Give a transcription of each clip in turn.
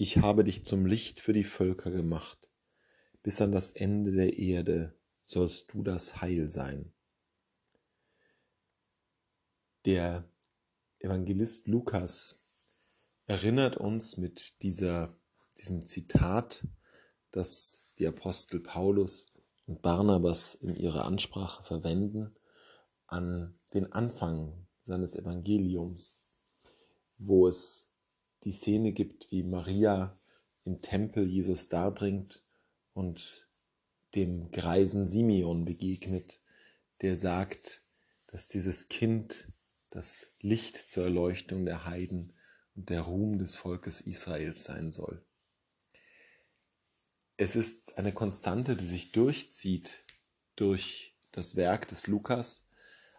Ich habe dich zum Licht für die Völker gemacht. Bis an das Ende der Erde sollst du das Heil sein. Der Evangelist Lukas erinnert uns mit dieser, diesem Zitat, das die Apostel Paulus und Barnabas in ihrer Ansprache verwenden, an den Anfang seines Evangeliums, wo es die Szene gibt, wie Maria im Tempel Jesus darbringt und dem greisen Simeon begegnet, der sagt, dass dieses Kind das Licht zur Erleuchtung der Heiden und der Ruhm des Volkes Israels sein soll. Es ist eine Konstante, die sich durchzieht durch das Werk des Lukas,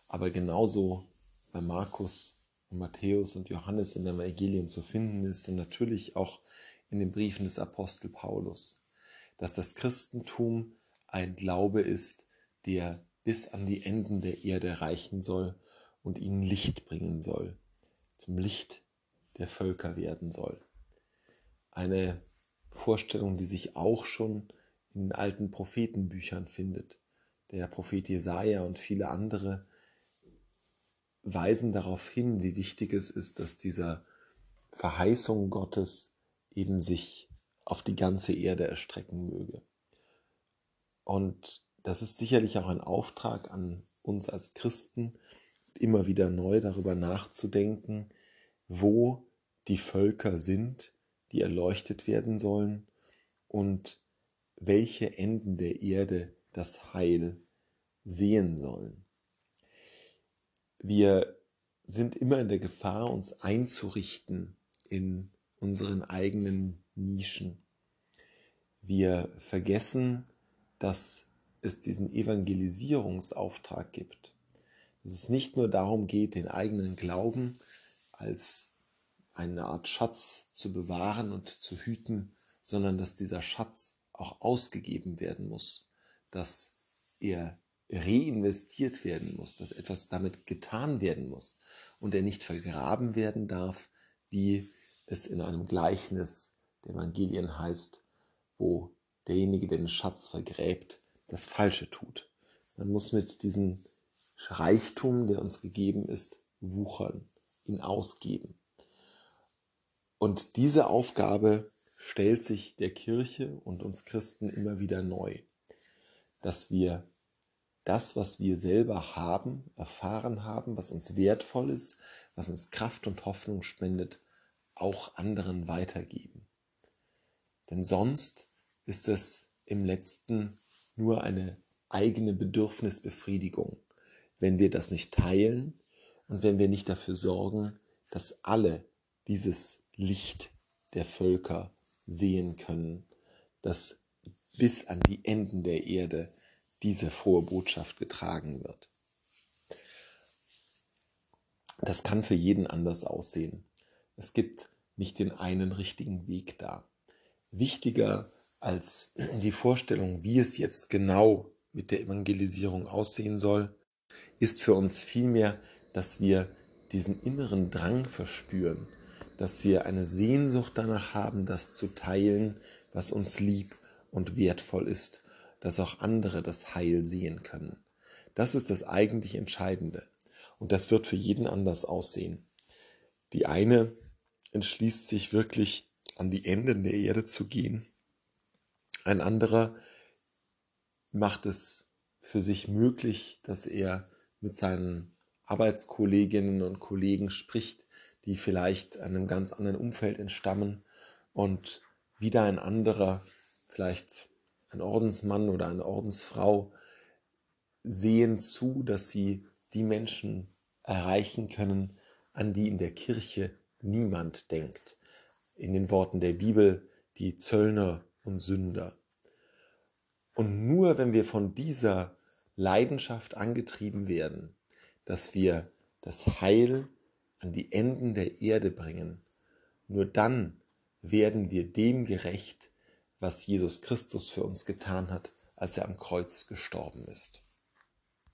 aber genauso bei Markus und Matthäus und Johannes in der Evangelien zu finden ist und natürlich auch in den Briefen des Apostel Paulus, dass das Christentum ein Glaube ist, der bis an die Enden der Erde reichen soll und ihnen Licht bringen soll, zum Licht der Völker werden soll. Eine Vorstellung, die sich auch schon in alten Prophetenbüchern findet. Der Prophet Jesaja und viele andere weisen darauf hin, wie wichtig es ist, dass dieser Verheißung Gottes eben sich auf die ganze Erde erstrecken möge. Und das ist sicherlich auch ein Auftrag an uns als Christen, immer wieder neu darüber nachzudenken, wo die Völker sind, die erleuchtet werden sollen und welche Enden der Erde das Heil sehen sollen. Wir sind immer in der Gefahr, uns einzurichten in unseren eigenen Nischen. Wir vergessen, dass es diesen Evangelisierungsauftrag gibt. Dass es nicht nur darum geht, den eigenen Glauben als eine Art Schatz zu bewahren und zu hüten, sondern dass dieser Schatz auch ausgegeben werden muss, dass er reinvestiert werden muss, dass etwas damit getan werden muss und er nicht vergraben werden darf, wie es in einem Gleichnis der Evangelien heißt, wo derjenige, der den Schatz vergräbt, das Falsche tut. Man muss mit diesem Reichtum, der uns gegeben ist, wuchern, ihn ausgeben. Und diese Aufgabe stellt sich der Kirche und uns Christen immer wieder neu, dass wir das, was wir selber haben, erfahren haben, was uns wertvoll ist, was uns Kraft und Hoffnung spendet, auch anderen weitergeben. Denn sonst ist es im letzten nur eine eigene Bedürfnisbefriedigung, wenn wir das nicht teilen und wenn wir nicht dafür sorgen, dass alle dieses Licht der Völker sehen können, das bis an die Enden der Erde diese frohe Botschaft getragen wird. Das kann für jeden anders aussehen. Es gibt nicht den einen richtigen Weg da. Wichtiger als die Vorstellung, wie es jetzt genau mit der Evangelisierung aussehen soll, ist für uns vielmehr, dass wir diesen inneren Drang verspüren, dass wir eine Sehnsucht danach haben, das zu teilen, was uns lieb und wertvoll ist dass auch andere das Heil sehen können. Das ist das eigentlich Entscheidende. Und das wird für jeden anders aussehen. Die eine entschließt sich wirklich an die Enden der Erde zu gehen. Ein anderer macht es für sich möglich, dass er mit seinen Arbeitskolleginnen und Kollegen spricht, die vielleicht einem ganz anderen Umfeld entstammen und wieder ein anderer vielleicht ein Ordensmann oder eine Ordensfrau sehen zu, dass sie die Menschen erreichen können, an die in der Kirche niemand denkt. In den Worten der Bibel die Zöllner und Sünder. Und nur wenn wir von dieser Leidenschaft angetrieben werden, dass wir das Heil an die Enden der Erde bringen, nur dann werden wir dem gerecht, was Jesus Christus für uns getan hat, als er am Kreuz gestorben ist.